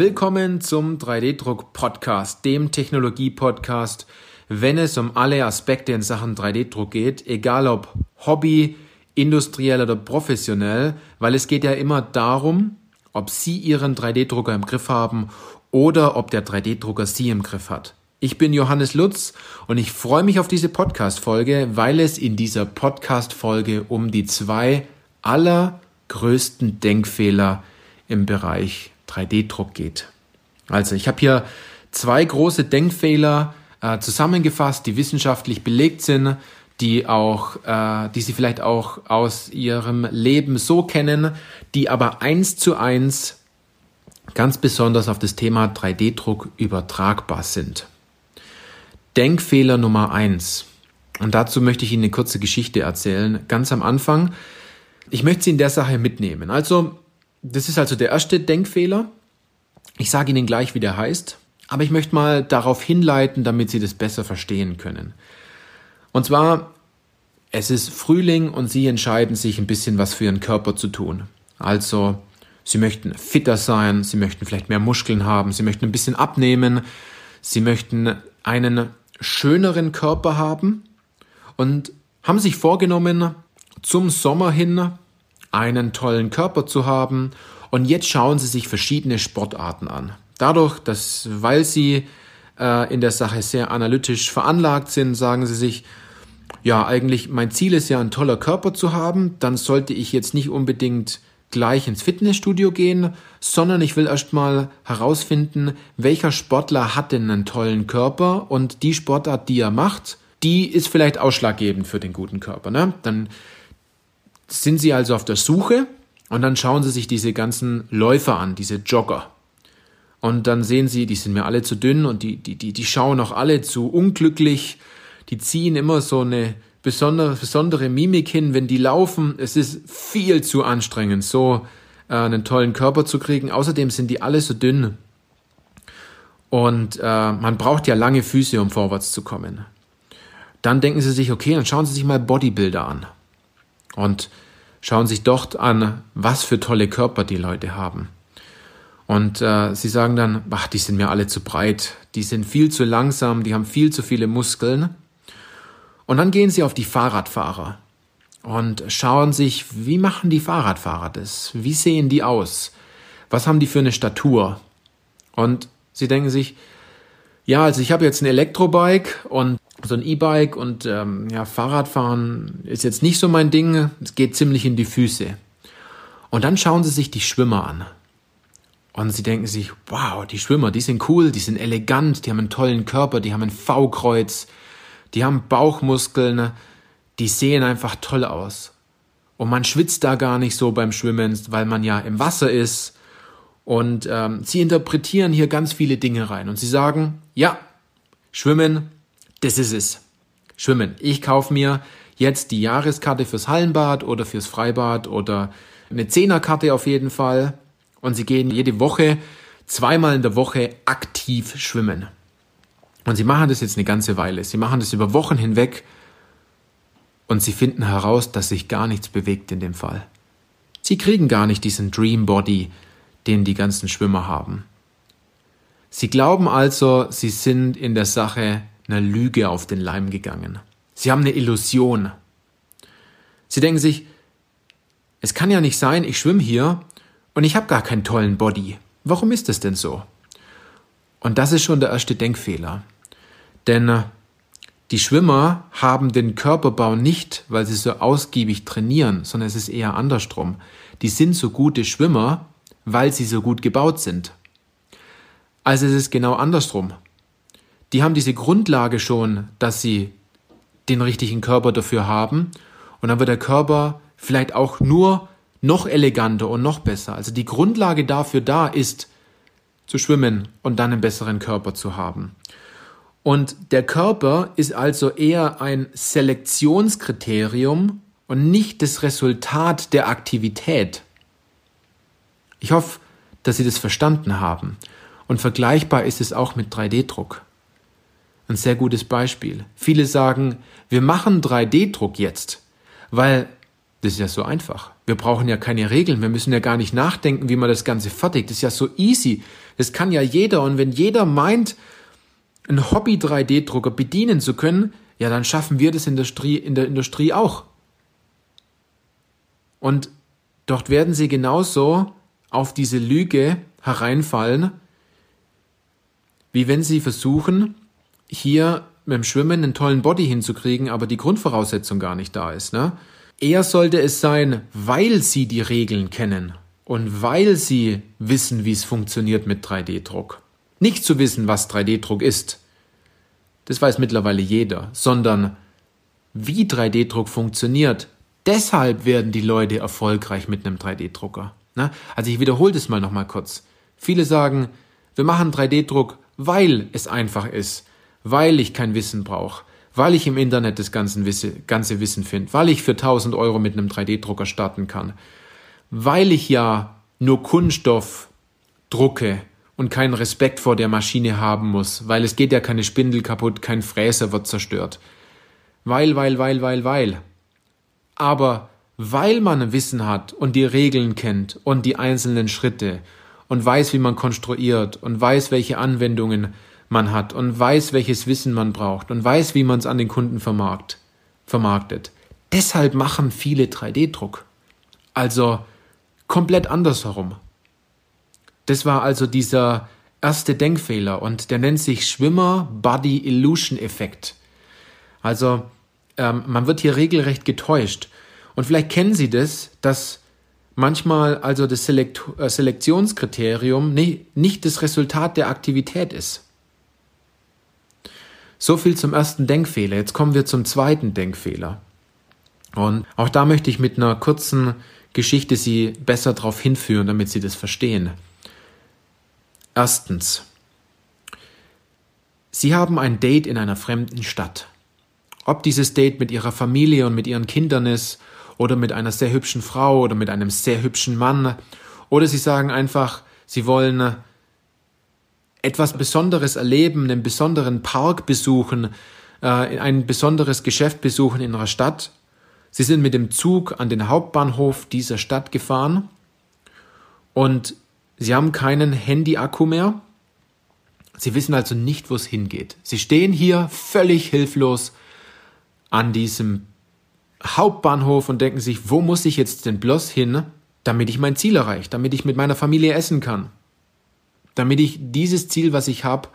Willkommen zum 3D-Druck-Podcast, dem Technologie-Podcast, wenn es um alle Aspekte in Sachen 3D-Druck geht, egal ob Hobby, industriell oder professionell, weil es geht ja immer darum, ob Sie Ihren 3D-Drucker im Griff haben oder ob der 3D-Drucker Sie im Griff hat. Ich bin Johannes Lutz und ich freue mich auf diese Podcast-Folge, weil es in dieser Podcast-Folge um die zwei allergrößten Denkfehler im Bereich 3D-Druck geht. Also ich habe hier zwei große Denkfehler äh, zusammengefasst, die wissenschaftlich belegt sind, die auch, äh, die Sie vielleicht auch aus Ihrem Leben so kennen, die aber eins zu eins ganz besonders auf das Thema 3D-Druck übertragbar sind. Denkfehler Nummer eins. Und dazu möchte ich Ihnen eine kurze Geschichte erzählen, ganz am Anfang. Ich möchte Sie in der Sache mitnehmen. Also, das ist also der erste Denkfehler. Ich sage Ihnen gleich, wie der heißt, aber ich möchte mal darauf hinleiten, damit Sie das besser verstehen können. Und zwar, es ist Frühling und Sie entscheiden sich ein bisschen was für Ihren Körper zu tun. Also, Sie möchten fitter sein, Sie möchten vielleicht mehr Muskeln haben, Sie möchten ein bisschen abnehmen, Sie möchten einen schöneren Körper haben und haben sich vorgenommen, zum Sommer hin einen tollen Körper zu haben und jetzt schauen sie sich verschiedene Sportarten an. Dadurch, dass, weil sie äh, in der Sache sehr analytisch veranlagt sind, sagen sie sich, ja, eigentlich mein Ziel ist ja ein toller Körper zu haben, dann sollte ich jetzt nicht unbedingt gleich ins Fitnessstudio gehen, sondern ich will erstmal herausfinden, welcher Sportler hat denn einen tollen Körper und die Sportart, die er macht, die ist vielleicht ausschlaggebend für den guten Körper. Ne? Dann sind Sie also auf der Suche und dann schauen Sie sich diese ganzen Läufer an, diese Jogger. Und dann sehen Sie, die sind mir alle zu dünn und die, die, die, die schauen auch alle zu unglücklich. Die ziehen immer so eine besondere, besondere Mimik hin, wenn die laufen. Es ist viel zu anstrengend, so äh, einen tollen Körper zu kriegen. Außerdem sind die alle so dünn. Und äh, man braucht ja lange Füße, um vorwärts zu kommen. Dann denken sie sich, okay, dann schauen sie sich mal Bodybuilder an. Und schauen sich dort an, was für tolle Körper die Leute haben. Und äh, sie sagen dann, ach, die sind mir alle zu breit, die sind viel zu langsam, die haben viel zu viele Muskeln. Und dann gehen sie auf die Fahrradfahrer und schauen sich, wie machen die Fahrradfahrer das? Wie sehen die aus? Was haben die für eine Statur? Und sie denken sich, ja, also ich habe jetzt ein Elektrobike und so ein E-Bike und ähm, ja, Fahrradfahren ist jetzt nicht so mein Ding. Es geht ziemlich in die Füße. Und dann schauen sie sich die Schwimmer an. Und sie denken sich, wow, die Schwimmer, die sind cool, die sind elegant, die haben einen tollen Körper, die haben ein V-Kreuz, die haben Bauchmuskeln, die sehen einfach toll aus. Und man schwitzt da gar nicht so beim Schwimmen, weil man ja im Wasser ist. Und ähm, sie interpretieren hier ganz viele Dinge rein. Und sie sagen, ja, Schwimmen das ist es. Schwimmen. Ich kaufe mir jetzt die Jahreskarte fürs Hallenbad oder fürs Freibad oder eine Zehnerkarte auf jeden Fall. Und sie gehen jede Woche, zweimal in der Woche aktiv schwimmen. Und sie machen das jetzt eine ganze Weile. Sie machen das über Wochen hinweg und sie finden heraus, dass sich gar nichts bewegt in dem Fall. Sie kriegen gar nicht diesen Dream Body, den die ganzen Schwimmer haben. Sie glauben also, sie sind in der Sache einer Lüge auf den Leim gegangen. Sie haben eine Illusion. Sie denken sich, es kann ja nicht sein, ich schwimme hier und ich habe gar keinen tollen Body. Warum ist es denn so? Und das ist schon der erste Denkfehler. Denn äh, die Schwimmer haben den Körperbau nicht, weil sie so ausgiebig trainieren, sondern es ist eher andersrum. Die sind so gute Schwimmer, weil sie so gut gebaut sind. Also es ist genau andersrum die haben diese Grundlage schon, dass sie den richtigen Körper dafür haben. Und dann wird der Körper vielleicht auch nur noch eleganter und noch besser. Also die Grundlage dafür da ist, zu schwimmen und dann einen besseren Körper zu haben. Und der Körper ist also eher ein Selektionskriterium und nicht das Resultat der Aktivität. Ich hoffe, dass Sie das verstanden haben. Und vergleichbar ist es auch mit 3D-Druck ein sehr gutes Beispiel. Viele sagen, wir machen 3D-Druck jetzt, weil Das ist ja so einfach. Wir brauchen ja keine Regeln. Wir müssen ja gar nicht nachdenken, wie man das Ganze fertigt. Das ist ja so easy. Das kann ja jeder. Und wenn jeder meint, einen Hobby-3D-Drucker bedienen zu können, ja, dann schaffen wir das in der, Industrie, in der Industrie auch. Und dort werden sie genauso auf diese Lüge hereinfallen, wie wenn sie versuchen, hier mit dem Schwimmen einen tollen Body hinzukriegen, aber die Grundvoraussetzung gar nicht da ist. Ne? Eher sollte es sein, weil sie die Regeln kennen und weil sie wissen, wie es funktioniert mit 3D-Druck. Nicht zu wissen, was 3D-Druck ist, das weiß mittlerweile jeder, sondern wie 3D-Druck funktioniert. Deshalb werden die Leute erfolgreich mit einem 3D-Drucker. Ne? Also ich wiederhole das mal nochmal kurz. Viele sagen, wir machen 3D-Druck, weil es einfach ist, weil ich kein Wissen brauche, weil ich im Internet das ganze, Wissen, finde, weil ich für 1000 Euro mit einem 3D-Drucker starten kann, weil ich ja nur Kunststoff drucke und keinen Respekt vor der Maschine haben muss, weil es geht ja keine Spindel kaputt, kein Fräser wird zerstört. Weil, weil, weil, weil, weil. Aber weil man Wissen hat und die Regeln kennt und die einzelnen Schritte und weiß, wie man konstruiert und weiß, welche Anwendungen man hat und weiß, welches Wissen man braucht und weiß, wie man es an den Kunden vermarkt, vermarktet. Deshalb machen viele 3D-Druck. Also komplett andersherum. Das war also dieser erste Denkfehler und der nennt sich Schwimmer Body Illusion Effekt. Also ähm, man wird hier regelrecht getäuscht. Und vielleicht kennen Sie das, dass manchmal also das Selekt äh, Selektionskriterium nicht das Resultat der Aktivität ist. So viel zum ersten Denkfehler. Jetzt kommen wir zum zweiten Denkfehler. Und auch da möchte ich mit einer kurzen Geschichte Sie besser darauf hinführen, damit Sie das verstehen. Erstens. Sie haben ein Date in einer fremden Stadt. Ob dieses Date mit Ihrer Familie und mit Ihren Kindern ist oder mit einer sehr hübschen Frau oder mit einem sehr hübschen Mann. Oder sie sagen einfach, sie wollen etwas Besonderes erleben, einen besonderen Park besuchen, äh, ein besonderes Geschäft besuchen in ihrer Stadt. Sie sind mit dem Zug an den Hauptbahnhof dieser Stadt gefahren und sie haben keinen Handy-Akku mehr. Sie wissen also nicht, wo es hingeht. Sie stehen hier völlig hilflos an diesem Hauptbahnhof und denken sich, wo muss ich jetzt denn bloß hin, damit ich mein Ziel erreiche, damit ich mit meiner Familie essen kann, damit ich dieses Ziel, was ich habe,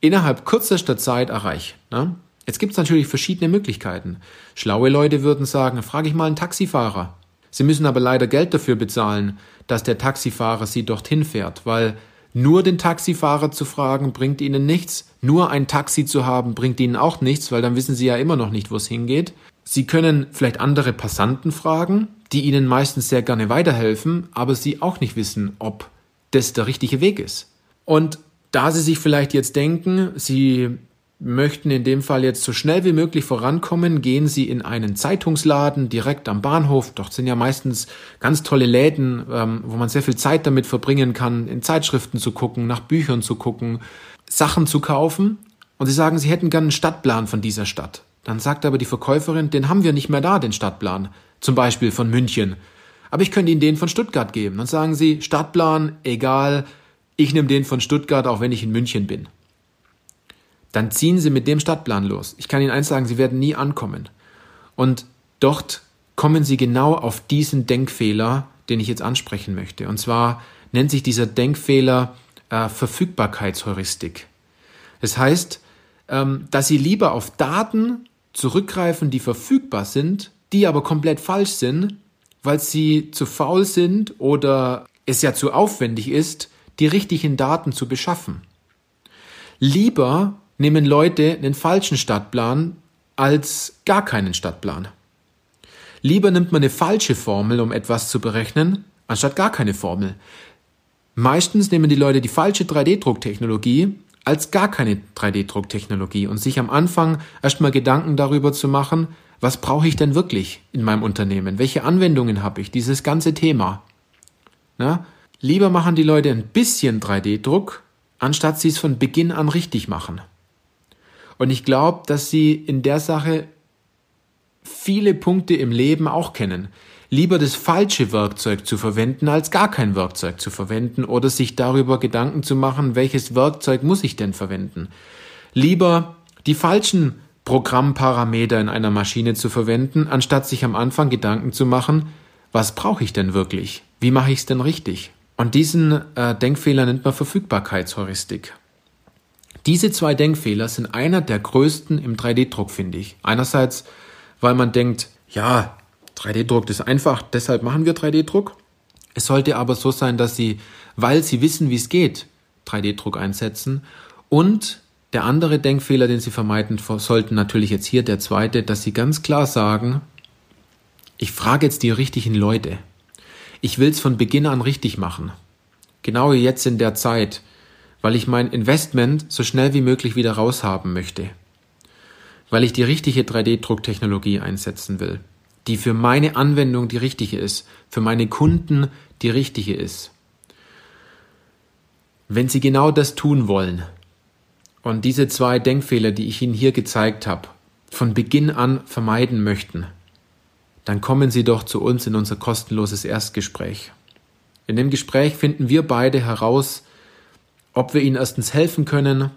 innerhalb kürzester Zeit erreiche. Ne? Jetzt gibt es natürlich verschiedene Möglichkeiten. Schlaue Leute würden sagen, frage ich mal einen Taxifahrer. Sie müssen aber leider Geld dafür bezahlen, dass der Taxifahrer sie dorthin fährt, weil nur den Taxifahrer zu fragen bringt ihnen nichts, nur ein Taxi zu haben bringt ihnen auch nichts, weil dann wissen sie ja immer noch nicht, wo es hingeht. Sie können vielleicht andere Passanten fragen, die Ihnen meistens sehr gerne weiterhelfen, aber Sie auch nicht wissen, ob das der richtige Weg ist. Und da Sie sich vielleicht jetzt denken, Sie möchten in dem Fall jetzt so schnell wie möglich vorankommen, gehen Sie in einen Zeitungsladen direkt am Bahnhof. Dort sind ja meistens ganz tolle Läden, ähm, wo man sehr viel Zeit damit verbringen kann, in Zeitschriften zu gucken, nach Büchern zu gucken, Sachen zu kaufen. Und Sie sagen, Sie hätten gern einen Stadtplan von dieser Stadt. Dann sagt aber die Verkäuferin, den haben wir nicht mehr da, den Stadtplan. Zum Beispiel von München. Aber ich könnte Ihnen den von Stuttgart geben. Dann sagen Sie, Stadtplan, egal, ich nehme den von Stuttgart, auch wenn ich in München bin. Dann ziehen Sie mit dem Stadtplan los. Ich kann Ihnen eins sagen, Sie werden nie ankommen. Und dort kommen Sie genau auf diesen Denkfehler, den ich jetzt ansprechen möchte. Und zwar nennt sich dieser Denkfehler äh, Verfügbarkeitsheuristik. Das heißt, ähm, dass Sie lieber auf Daten zurückgreifen, die verfügbar sind, die aber komplett falsch sind, weil sie zu faul sind oder es ja zu aufwendig ist, die richtigen Daten zu beschaffen. Lieber nehmen Leute einen falschen Stadtplan als gar keinen Stadtplan. Lieber nimmt man eine falsche Formel, um etwas zu berechnen, anstatt gar keine Formel. Meistens nehmen die Leute die falsche 3D-Drucktechnologie als gar keine 3D-Drucktechnologie und sich am Anfang erstmal Gedanken darüber zu machen, was brauche ich denn wirklich in meinem Unternehmen? Welche Anwendungen habe ich? Dieses ganze Thema. Na? Lieber machen die Leute ein bisschen 3D-Druck, anstatt sie es von Beginn an richtig machen. Und ich glaube, dass sie in der Sache viele Punkte im Leben auch kennen. Lieber das falsche Werkzeug zu verwenden, als gar kein Werkzeug zu verwenden oder sich darüber Gedanken zu machen, welches Werkzeug muss ich denn verwenden. Lieber die falschen Programmparameter in einer Maschine zu verwenden, anstatt sich am Anfang Gedanken zu machen, was brauche ich denn wirklich? Wie mache ich es denn richtig? Und diesen äh, Denkfehler nennt man Verfügbarkeitsheuristik. Diese zwei Denkfehler sind einer der größten im 3D-Druck, finde ich. Einerseits, weil man denkt, ja, 3D-Druck ist einfach, deshalb machen wir 3D-Druck. Es sollte aber so sein, dass Sie, weil Sie wissen, wie es geht, 3D-Druck einsetzen und der andere Denkfehler, den Sie vermeiden sollten, natürlich jetzt hier der zweite, dass Sie ganz klar sagen, ich frage jetzt die richtigen Leute. Ich will es von Beginn an richtig machen. Genau jetzt in der Zeit, weil ich mein Investment so schnell wie möglich wieder raushaben möchte. Weil ich die richtige 3D-Drucktechnologie einsetzen will, die für meine Anwendung die richtige ist, für meine Kunden die richtige ist. Wenn Sie genau das tun wollen, und diese zwei Denkfehler, die ich Ihnen hier gezeigt habe, von Beginn an vermeiden möchten, dann kommen Sie doch zu uns in unser kostenloses Erstgespräch. In dem Gespräch finden wir beide heraus, ob wir Ihnen erstens helfen können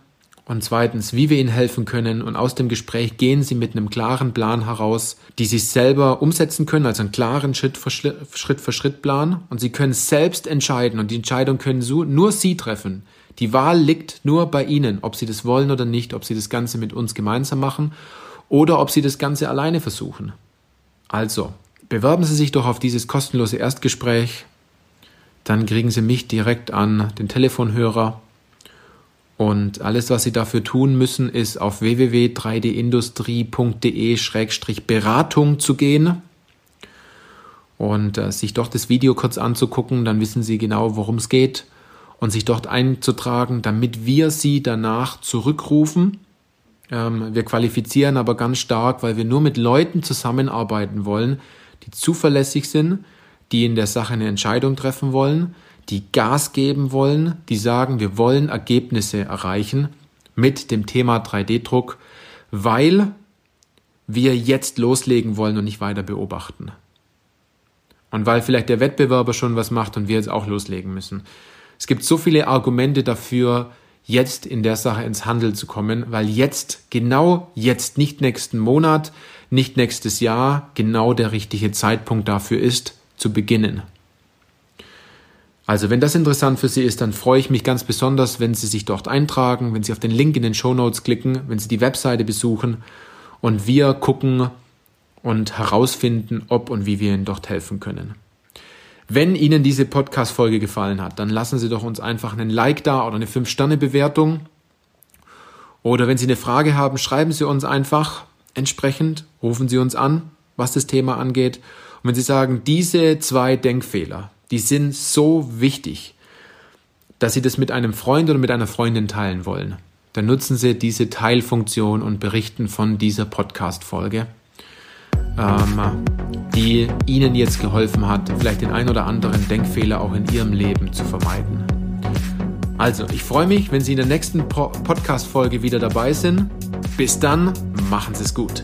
und zweitens, wie wir Ihnen helfen können. Und aus dem Gespräch gehen Sie mit einem klaren Plan heraus, die Sie selber umsetzen können, also einen klaren Schritt für Schritt, Schritt Plan. Und Sie können selbst entscheiden und die Entscheidung können nur Sie treffen. Die Wahl liegt nur bei Ihnen, ob Sie das wollen oder nicht, ob Sie das Ganze mit uns gemeinsam machen oder ob Sie das Ganze alleine versuchen. Also, bewerben Sie sich doch auf dieses kostenlose Erstgespräch. Dann kriegen Sie mich direkt an den Telefonhörer. Und alles, was Sie dafür tun müssen, ist auf www.3dindustrie.de-beratung zu gehen und äh, sich doch das Video kurz anzugucken. Dann wissen Sie genau, worum es geht und sich dort einzutragen, damit wir sie danach zurückrufen. Ähm, wir qualifizieren aber ganz stark, weil wir nur mit Leuten zusammenarbeiten wollen, die zuverlässig sind, die in der Sache eine Entscheidung treffen wollen, die Gas geben wollen, die sagen, wir wollen Ergebnisse erreichen mit dem Thema 3D-Druck, weil wir jetzt loslegen wollen und nicht weiter beobachten. Und weil vielleicht der Wettbewerber schon was macht und wir jetzt auch loslegen müssen. Es gibt so viele Argumente dafür, jetzt in der Sache ins Handeln zu kommen, weil jetzt, genau jetzt, nicht nächsten Monat, nicht nächstes Jahr, genau der richtige Zeitpunkt dafür ist, zu beginnen. Also wenn das interessant für Sie ist, dann freue ich mich ganz besonders, wenn Sie sich dort eintragen, wenn Sie auf den Link in den Show Notes klicken, wenn Sie die Webseite besuchen und wir gucken und herausfinden, ob und wie wir Ihnen dort helfen können. Wenn Ihnen diese Podcast-Folge gefallen hat, dann lassen Sie doch uns einfach einen Like da oder eine 5-Sterne-Bewertung. Oder wenn Sie eine Frage haben, schreiben Sie uns einfach entsprechend, rufen Sie uns an, was das Thema angeht. Und wenn Sie sagen, diese zwei Denkfehler, die sind so wichtig, dass Sie das mit einem Freund oder mit einer Freundin teilen wollen, dann nutzen Sie diese Teilfunktion und berichten von dieser Podcast-Folge ähm, die Ihnen jetzt geholfen hat, vielleicht den ein oder anderen Denkfehler auch in Ihrem Leben zu vermeiden. Also, ich freue mich, wenn Sie in der nächsten po Podcast-Folge wieder dabei sind. Bis dann, machen Sie es gut.